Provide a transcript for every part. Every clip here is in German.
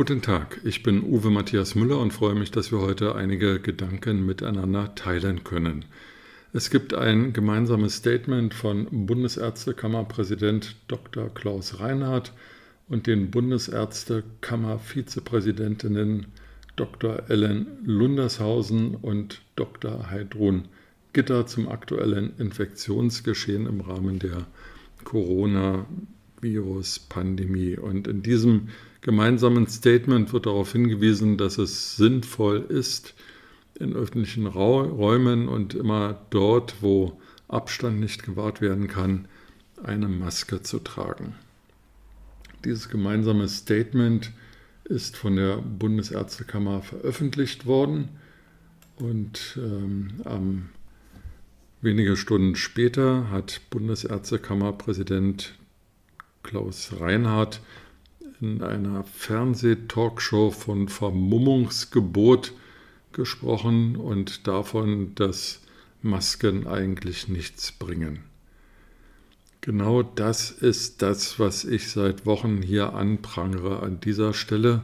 Guten Tag, ich bin Uwe Matthias Müller und freue mich, dass wir heute einige Gedanken miteinander teilen können. Es gibt ein gemeinsames Statement von Bundesärztekammerpräsident Dr. Klaus Reinhardt und den Bundesärztekammervizepräsidentinnen Dr. Ellen Lundershausen und Dr. Heidrun Gitter zum aktuellen Infektionsgeschehen im Rahmen der Corona-Virus-Pandemie. Und in diesem gemeinsamen Statement wird darauf hingewiesen, dass es sinnvoll ist, in öffentlichen Räumen und immer dort, wo Abstand nicht gewahrt werden kann, eine Maske zu tragen. Dieses gemeinsame Statement ist von der Bundesärztekammer veröffentlicht worden und ähm, am, wenige Stunden später hat Bundesärztekammerpräsident Klaus Reinhardt in einer Fernsehtalkshow von Vermummungsgebot gesprochen und davon, dass Masken eigentlich nichts bringen. Genau das ist das, was ich seit Wochen hier anprangere an dieser Stelle.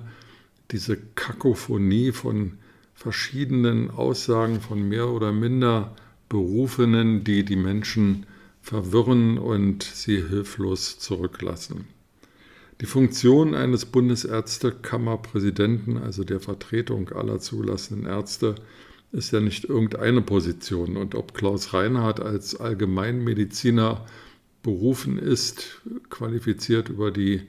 Diese Kakophonie von verschiedenen Aussagen von mehr oder minder Berufenen, die die Menschen verwirren und sie hilflos zurücklassen. Die Funktion eines Bundesärztekammerpräsidenten, also der Vertretung aller zugelassenen Ärzte, ist ja nicht irgendeine Position. Und ob Klaus Reinhardt als Allgemeinmediziner berufen ist, qualifiziert über die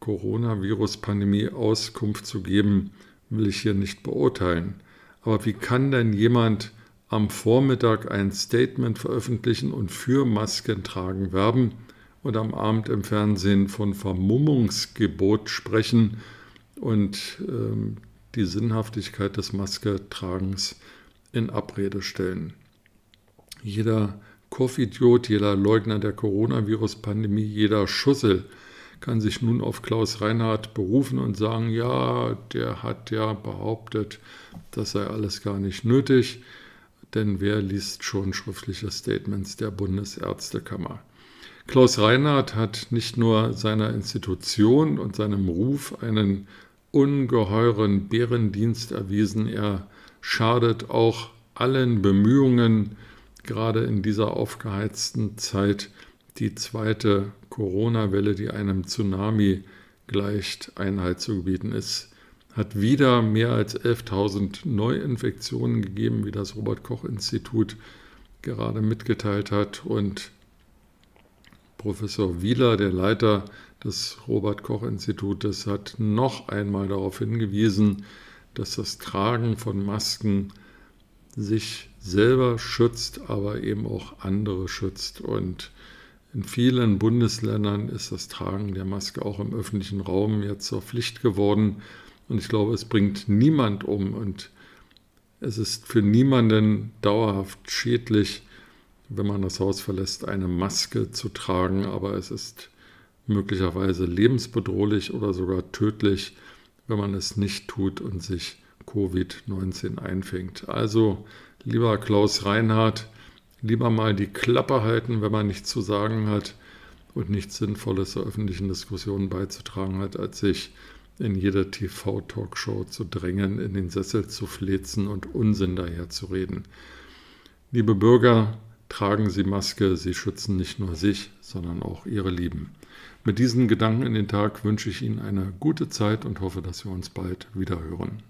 Coronavirus-Pandemie Auskunft zu geben, will ich hier nicht beurteilen. Aber wie kann denn jemand am Vormittag ein Statement veröffentlichen und für Masken tragen werben? Und am Abend im Fernsehen von Vermummungsgebot sprechen und ähm, die Sinnhaftigkeit des Masketragens in Abrede stellen. Jeder Kopfidiot, jeder Leugner der Coronavirus-Pandemie, jeder Schussel kann sich nun auf Klaus Reinhardt berufen und sagen, ja, der hat ja behauptet, das sei alles gar nicht nötig, denn wer liest schon schriftliche Statements der Bundesärztekammer? Klaus Reinhardt hat nicht nur seiner Institution und seinem Ruf einen ungeheuren Bärendienst erwiesen, er schadet auch allen Bemühungen, gerade in dieser aufgeheizten Zeit die zweite Corona-Welle, die einem Tsunami gleicht, Einhalt zu gebieten ist. Hat wieder mehr als 11.000 Neuinfektionen gegeben, wie das Robert Koch Institut gerade mitgeteilt hat. Und Professor Wieler, der Leiter des Robert Koch Institutes, hat noch einmal darauf hingewiesen, dass das Tragen von Masken sich selber schützt, aber eben auch andere schützt. Und in vielen Bundesländern ist das Tragen der Maske auch im öffentlichen Raum jetzt zur Pflicht geworden. Und ich glaube, es bringt niemand um und es ist für niemanden dauerhaft schädlich, wenn man das Haus verlässt, eine Maske zu tragen, aber es ist möglicherweise lebensbedrohlich oder sogar tödlich, wenn man es nicht tut und sich Covid-19 einfängt. Also, lieber Klaus Reinhardt, lieber mal die Klappe halten, wenn man nichts zu sagen hat und nichts Sinnvolles zur öffentlichen Diskussion beizutragen hat, als sich in jeder TV-Talkshow zu drängen, in den Sessel zu flezen und Unsinn daherzureden. Liebe Bürger, Tragen Sie Maske, Sie schützen nicht nur sich, sondern auch Ihre Lieben. Mit diesen Gedanken in den Tag wünsche ich Ihnen eine gute Zeit und hoffe, dass wir uns bald wieder hören.